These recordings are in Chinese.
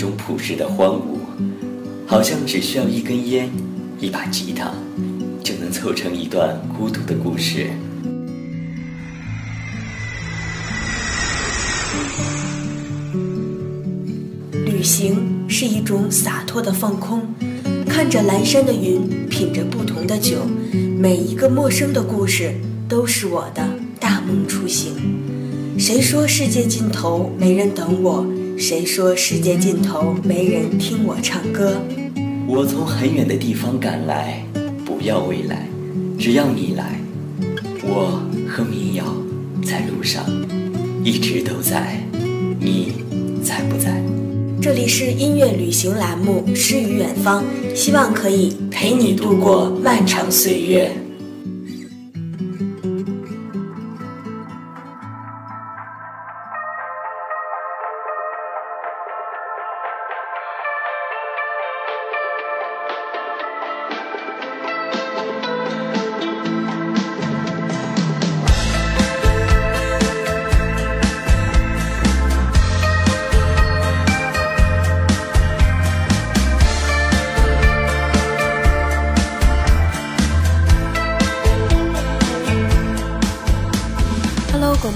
种朴实的荒芜，好像只需要一根烟、一把吉他，就能凑成一段孤独的故事。旅行是一种洒脱的放空，看着阑珊的云，品着不同的酒，每一个陌生的故事都是我的大梦初醒。谁说世界尽头没人等我？谁说世界尽头没人听我唱歌？我从很远的地方赶来，不要未来，只要你来。我和民谣在路上，一直都在，你在不在？这里是音乐旅行栏目《诗与远方》，希望可以陪你度过漫长岁月。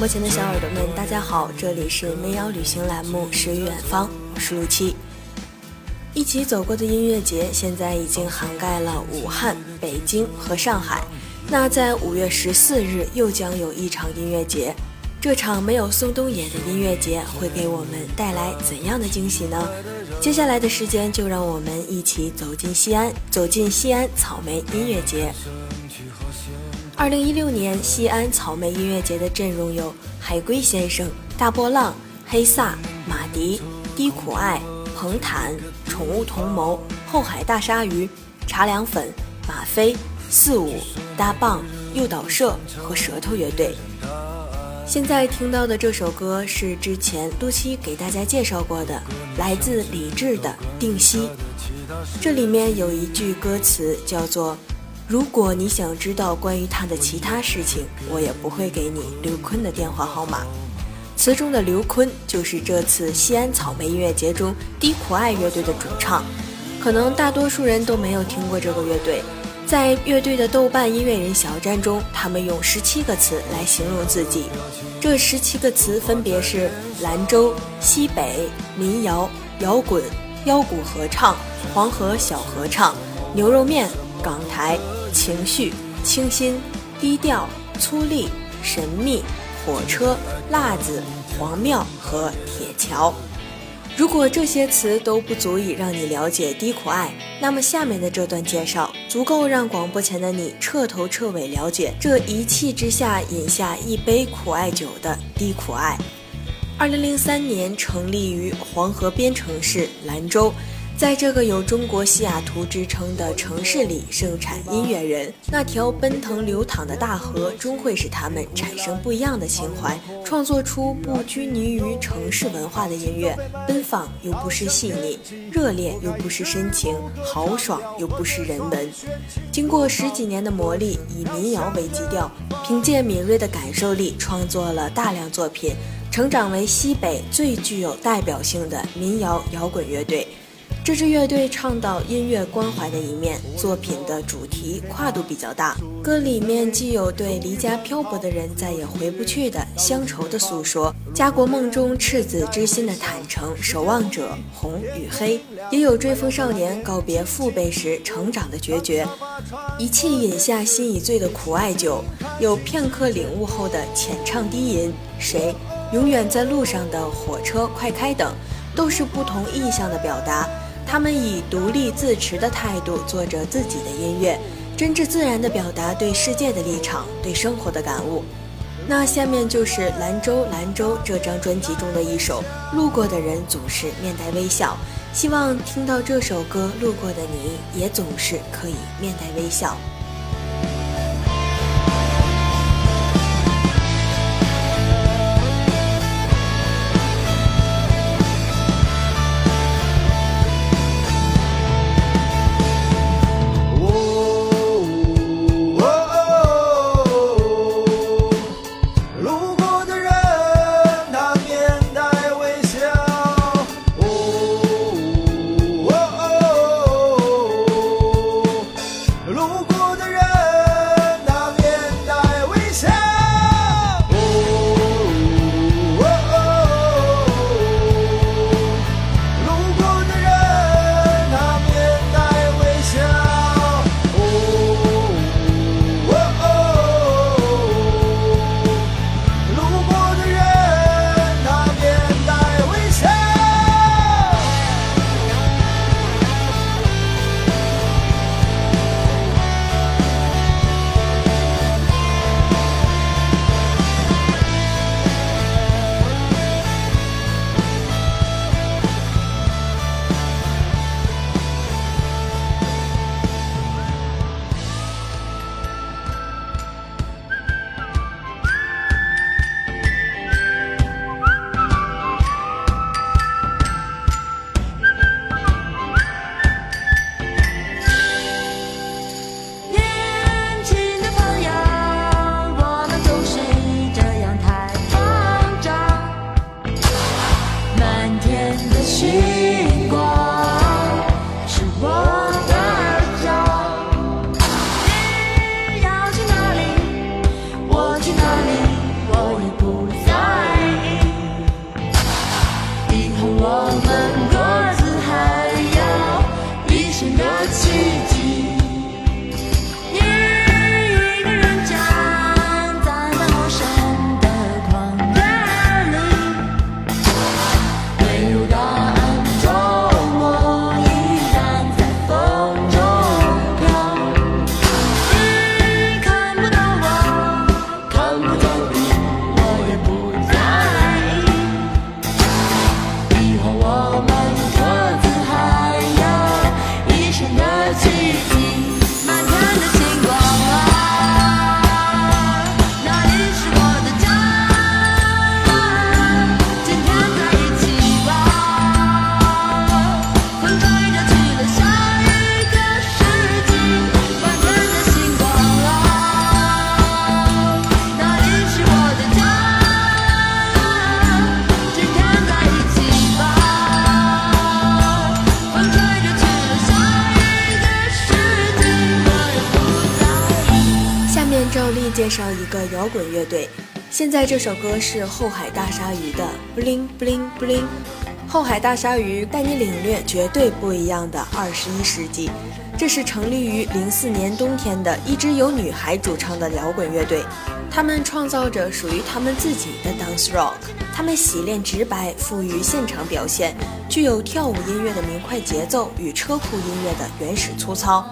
播前的小耳朵们，大家好，这里是民谣旅行栏目《诗与远方》，我是陆七。一起走过的音乐节，现在已经涵盖了武汉、北京和上海。那在五月十四日，又将有一场音乐节。这场没有宋冬野的音乐节，会给我们带来怎样的惊喜呢？接下来的时间，就让我们一起走进西安，走进西安草莓音乐节。二零一六年西安草莓音乐节的阵容有海龟先生、大波浪、黑撒、马迪、低苦艾、彭坦、宠物同谋、后海大鲨鱼、茶凉粉、马飞、四五、大棒、诱导社和舌头乐队。现在听到的这首歌是之前露西给大家介绍过的，来自李志的《定西》。这里面有一句歌词叫做。如果你想知道关于他的其他事情，我也不会给你刘坤的电话号码。词中的刘坤就是这次西安草莓音乐节中低苦爱乐队的主唱。可能大多数人都没有听过这个乐队。在乐队的豆瓣音乐人小站中，他们用十七个词来形容自己。这十七个词分别是兰州、西北、民谣、摇滚、腰鼓合唱、黄河小合唱、牛肉面。港台情绪清新低调粗粝神秘火车辣子黄庙和铁桥。如果这些词都不足以让你了解低苦爱，那么下面的这段介绍足够让广播前的你彻头彻尾了解这一气之下饮下一杯苦艾酒的低苦爱。二零零三年成立于黄河边城市兰州。在这个有中国西雅图之称的城市里盛产音乐人，那条奔腾流淌的大河终会使他们产生不一样的情怀，创作出不拘泥于城市文化的音乐，奔放又不失细腻，热烈又不失深情，豪爽又不失人文。经过十几年的磨砺，以民谣为基调，凭借敏锐的感受力创作了大量作品，成长为西北最具有代表性的民谣摇滚乐队。这支乐队倡导音乐关怀的一面，作品的主题跨度比较大。歌里面既有对离家漂泊的人再也回不去的乡愁的诉说，家国梦中赤子之心的坦诚，守望者红与黑，也有追风少年告别父辈时成长的决绝。一气饮下心已醉的苦艾酒，有片刻领悟后的浅唱低吟。谁永远在路上的火车快开等，都是不同意象的表达。他们以独立自持的态度做着自己的音乐，真挚自然地表达对世界的立场、对生活的感悟。那下面就是《兰州兰州》这张专辑中的一首《路过的人总是面带微笑》，希望听到这首歌路过的你也总是可以面带微笑。照例介绍一个摇滚乐队，现在这首歌是后海大鲨鱼的 Bling Bling Bling。后海大鲨鱼带你领略绝对不一样的二十一世纪。这是成立于零四年冬天的一支由女孩主唱的摇滚乐队，他们创造着属于他们自己的 dance rock。他们洗练直白，富于现场表现，具有跳舞音乐的明快节奏与车库音乐的原始粗糙，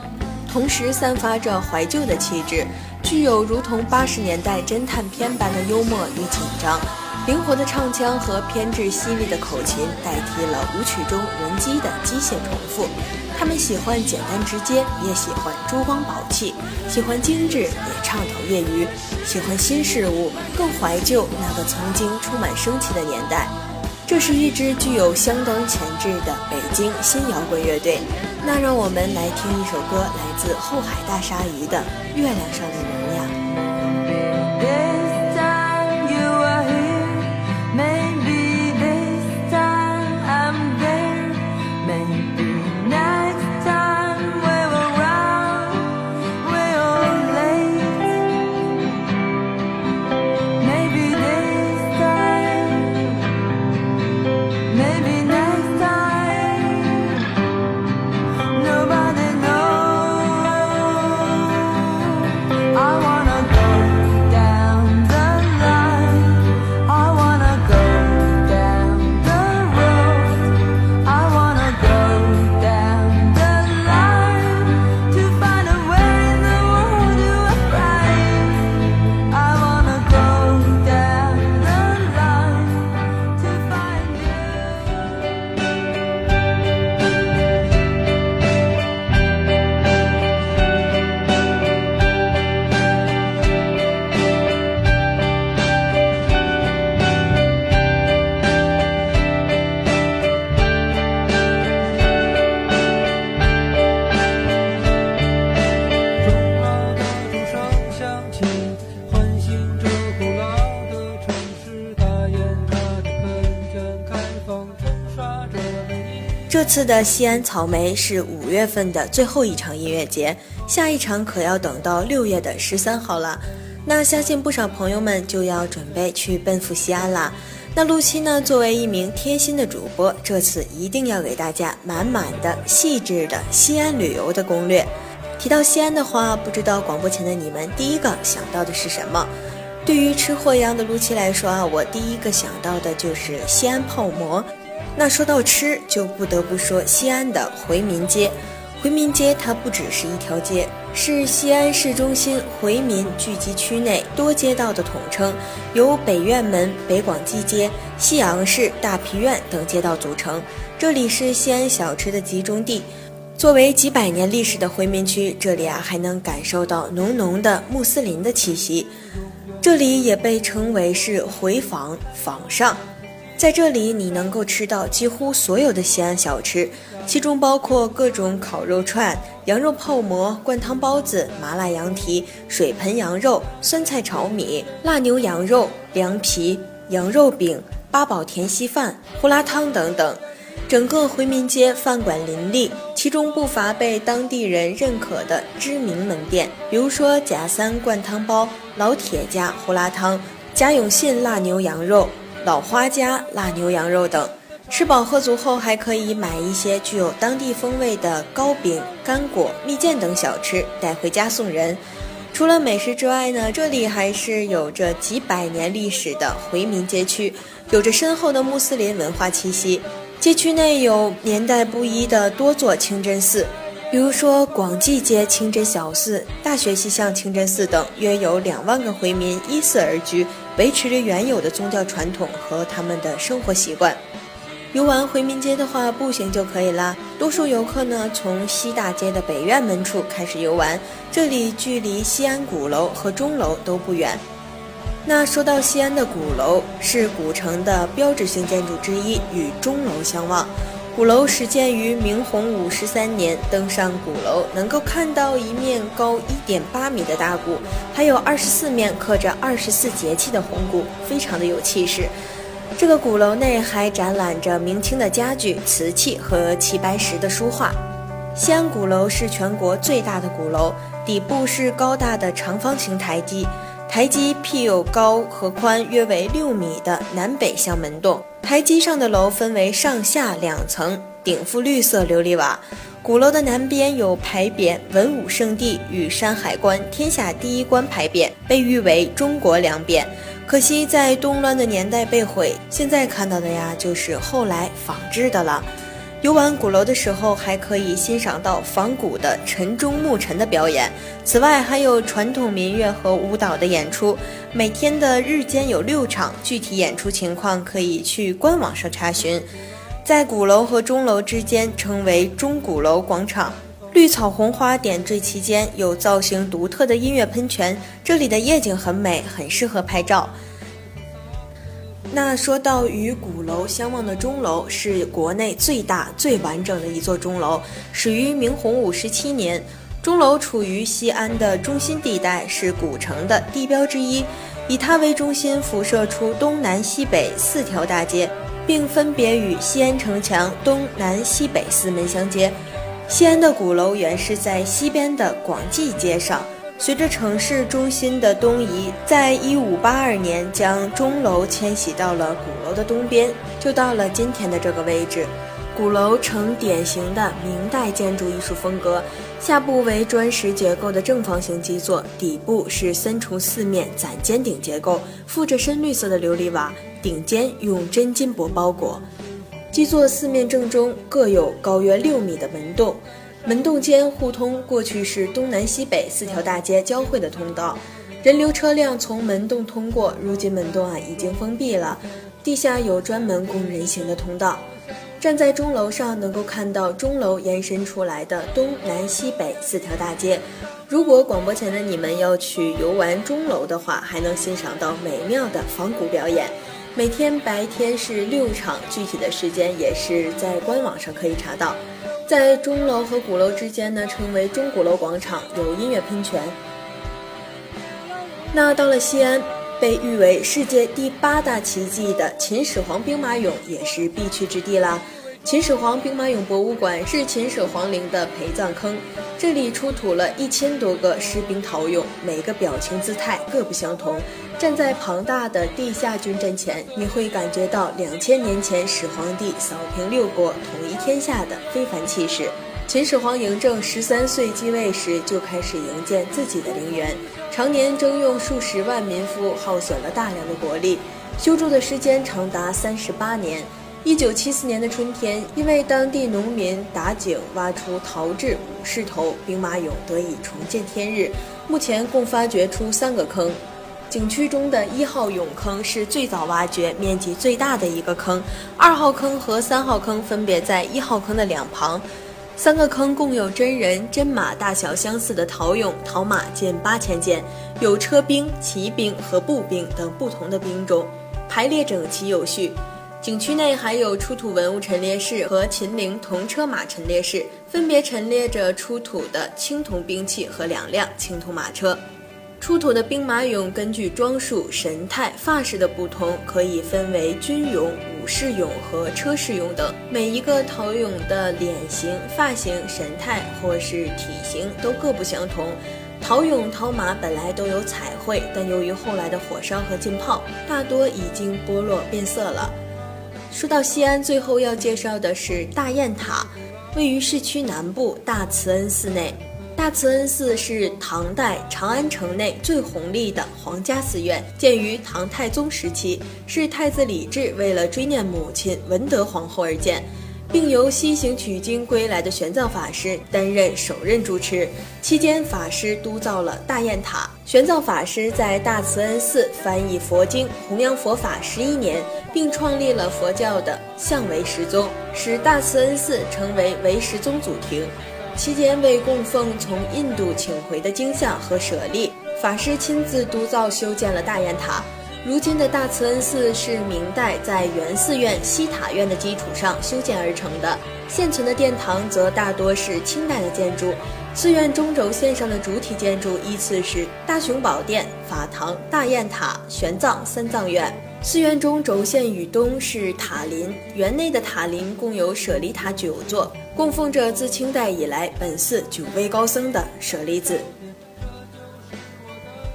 同时散发着怀旧的气质。具有如同八十年代侦探片般的幽默与紧张，灵活的唱腔和偏执犀利的口琴代替了舞曲中人机的机械重复。他们喜欢简单直接，也喜欢珠光宝气；喜欢精致，也畅投业余；喜欢新事物，更怀旧那个曾经充满生气的年代。这是一支具有相当潜质的北京新摇滚乐队。那让我们来听一首歌，来自后海大鲨鱼的《月亮上的人》。这次的西安草莓是五月份的最后一场音乐节，下一场可要等到六月的十三号了。那相信不少朋友们就要准备去奔赴西安了。那陆七呢，作为一名贴心的主播，这次一定要给大家满满的、细致的西安旅游的攻略。提到西安的话，不知道广播前的你们第一个想到的是什么？对于吃货一样的陆七来说啊，我第一个想到的就是西安泡馍。那说到吃，就不得不说西安的回民街。回民街它不只是一条街，是西安市中心回民聚集区内多街道的统称，由北院门、北广济街、西洋市、大皮院等街道组成。这里是西安小吃的集中地。作为几百年历史的回民区，这里啊还能感受到浓浓的穆斯林的气息。这里也被称为是回坊坊上。在这里，你能够吃到几乎所有的西安小吃，其中包括各种烤肉串、羊肉泡馍、灌汤包子、麻辣羊蹄、水盆羊肉、酸菜炒米、辣牛羊肉、凉皮、羊肉饼、八宝甜稀饭、胡辣汤等等。整个回民街饭馆林立，其中不乏被当地人认可的知名门店，比如说贾三灌汤包、老铁家胡辣汤、贾永信辣牛羊肉。老花家辣牛羊肉等，吃饱喝足后，还可以买一些具有当地风味的糕饼、干果、蜜饯等小吃带回家送人。除了美食之外呢，这里还是有着几百年历史的回民街区，有着深厚的穆斯林文化气息。街区内有年代不一的多座清真寺。比如说广济街清真小寺、大学西巷清真寺等，约有两万个回民依寺而居，维持着原有的宗教传统和他们的生活习惯。游玩回民街的话，步行就可以啦。多数游客呢，从西大街的北院门处开始游玩，这里距离西安鼓楼和钟楼都不远。那说到西安的鼓楼，是古城的标志性建筑之一，与钟楼相望。鼓楼始建于明洪武十三年，登上鼓楼能够看到一面高一点八米的大鼓，还有二十四面刻着二十四节气的红鼓，非常的有气势。这个鼓楼内还展览着明清的家具、瓷器和齐白石的书画。西安鼓楼是全国最大的鼓楼，底部是高大的长方形台基。台基辟有高和宽约为六米的南北向门洞，台基上的楼分为上下两层，顶覆绿色琉璃瓦。鼓楼的南边有牌匾“文武圣地与山海关，天下第一关”牌匾，被誉为中国两匾。可惜在动乱的年代被毁，现在看到的呀，就是后来仿制的了。游玩鼓楼的时候，还可以欣赏到仿古的晨钟暮晨的表演。此外，还有传统民乐和舞蹈的演出。每天的日间有六场，具体演出情况可以去官网上查询。在鼓楼和钟楼之间，称为钟鼓楼广场。绿草红花点缀其间，有造型独特的音乐喷泉。这里的夜景很美，很适合拍照。那说到与鼓楼相望的钟楼，是国内最大、最完整的一座钟楼，始于明洪武十七年。钟楼处于西安的中心地带，是古城的地标之一，以它为中心辐射出东南西北四条大街，并分别与西安城墙东南西北四门相接。西安的鼓楼原是在西边的广济街上。随着城市中心的东移，在一五八二年将钟楼迁徙到了鼓楼的东边，就到了今天的这个位置。鼓楼呈典型的明代建筑艺术风格，下部为砖石结构的正方形基座，底部是三重四面攒尖顶结构，附着深绿色的琉璃瓦，顶尖用真金箔包裹。基座四面正中各有高约六米的门洞。门洞间互通，过去是东南西北四条大街交汇的通道，人流车辆从门洞通过。如今门洞啊已经封闭了，地下有专门供人行的通道。站在钟楼上，能够看到钟楼延伸出来的东南西北四条大街。如果广播前的你们要去游玩钟楼的话，还能欣赏到美妙的仿古表演。每天白天是六场，具体的时间也是在官网上可以查到。在钟楼和鼓楼之间呢，称为钟鼓楼广场，有音乐喷泉。那到了西安，被誉为世界第八大奇迹的秦始皇兵马俑也是必去之地啦。秦始皇兵马俑博物馆是秦始皇陵的陪葬坑，这里出土了一千多个士兵陶俑，每个表情姿态各不相同。站在庞大的地下军阵前，你会感觉到两千年前始皇帝扫平六国、统一天下的非凡气势。秦始皇嬴政十三岁继位时，就开始营建自己的陵园，常年征用数十万民夫，耗损了大量的国力，修筑的时间长达三十八年。一九七四年的春天，因为当地农民打井挖出陶制武士头，兵马俑得以重见天日。目前共发掘出三个坑，景区中的一号俑坑是最早挖掘、面积最大的一个坑，二号坑和三号坑分别在一号坑的两旁。三个坑共有真人、真马大小相似的陶俑，陶马近八千件，有车兵、骑兵和步兵等不同的兵种，排列整齐有序。景区内还有出土文物陈列室和秦陵铜车马陈列室，分别陈列着出土的青铜兵器和两辆青铜马车。出土的兵马俑根据装束、神态、发饰的不同，可以分为军俑、武士俑和车士俑等。每一个陶俑的脸型、发型、神态或是体型都各不相同。陶俑、陶马本来都有彩绘，但由于后来的火烧和浸泡，大多已经剥落变色了。说到西安，最后要介绍的是大雁塔，位于市区南部大慈恩寺内。大慈恩寺是唐代长安城内最宏丽的皇家寺院，建于唐太宗时期，是太子李治为了追念母亲文德皇后而建。并由西行取经归来的玄奘法师担任首任主持。期间，法师督造了大雁塔。玄奘法师在大慈恩寺翻译佛经，弘扬佛法十一年，并创立了佛教的相唯识宗，使大慈恩寺成为唯识宗祖庭。期间，为供奉从印度请回的经像和舍利，法师亲自督造修建了大雁塔。如今的大慈恩寺是明代在原寺院西塔院的基础上修建而成的，现存的殿堂则大多是清代的建筑。寺院中轴线上的主体建筑依次是大雄宝殿、法堂、大雁塔、玄奘三藏院。寺院中轴线以东是塔林，园内的塔林共有舍利塔九座，供奉着自清代以来本寺九位高僧的舍利子。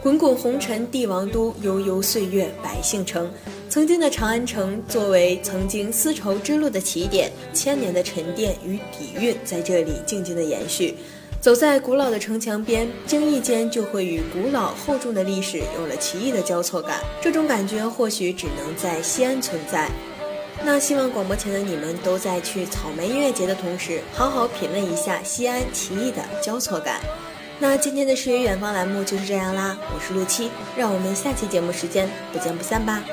滚滚红尘，帝王都；悠悠岁月，百姓城。曾经的长安城，作为曾经丝绸之路的起点，千年的沉淀与底蕴在这里静静的延续。走在古老的城墙边，不经意间就会与古老厚重的历史有了奇异的交错感。这种感觉或许只能在西安存在。那希望广播前的你们都在去草莓音乐节的同时，好好品味一下西安奇异的交错感。那今天的诗与远方栏目就是这样啦，我是陆七，让我们下期节目时间不见不散吧。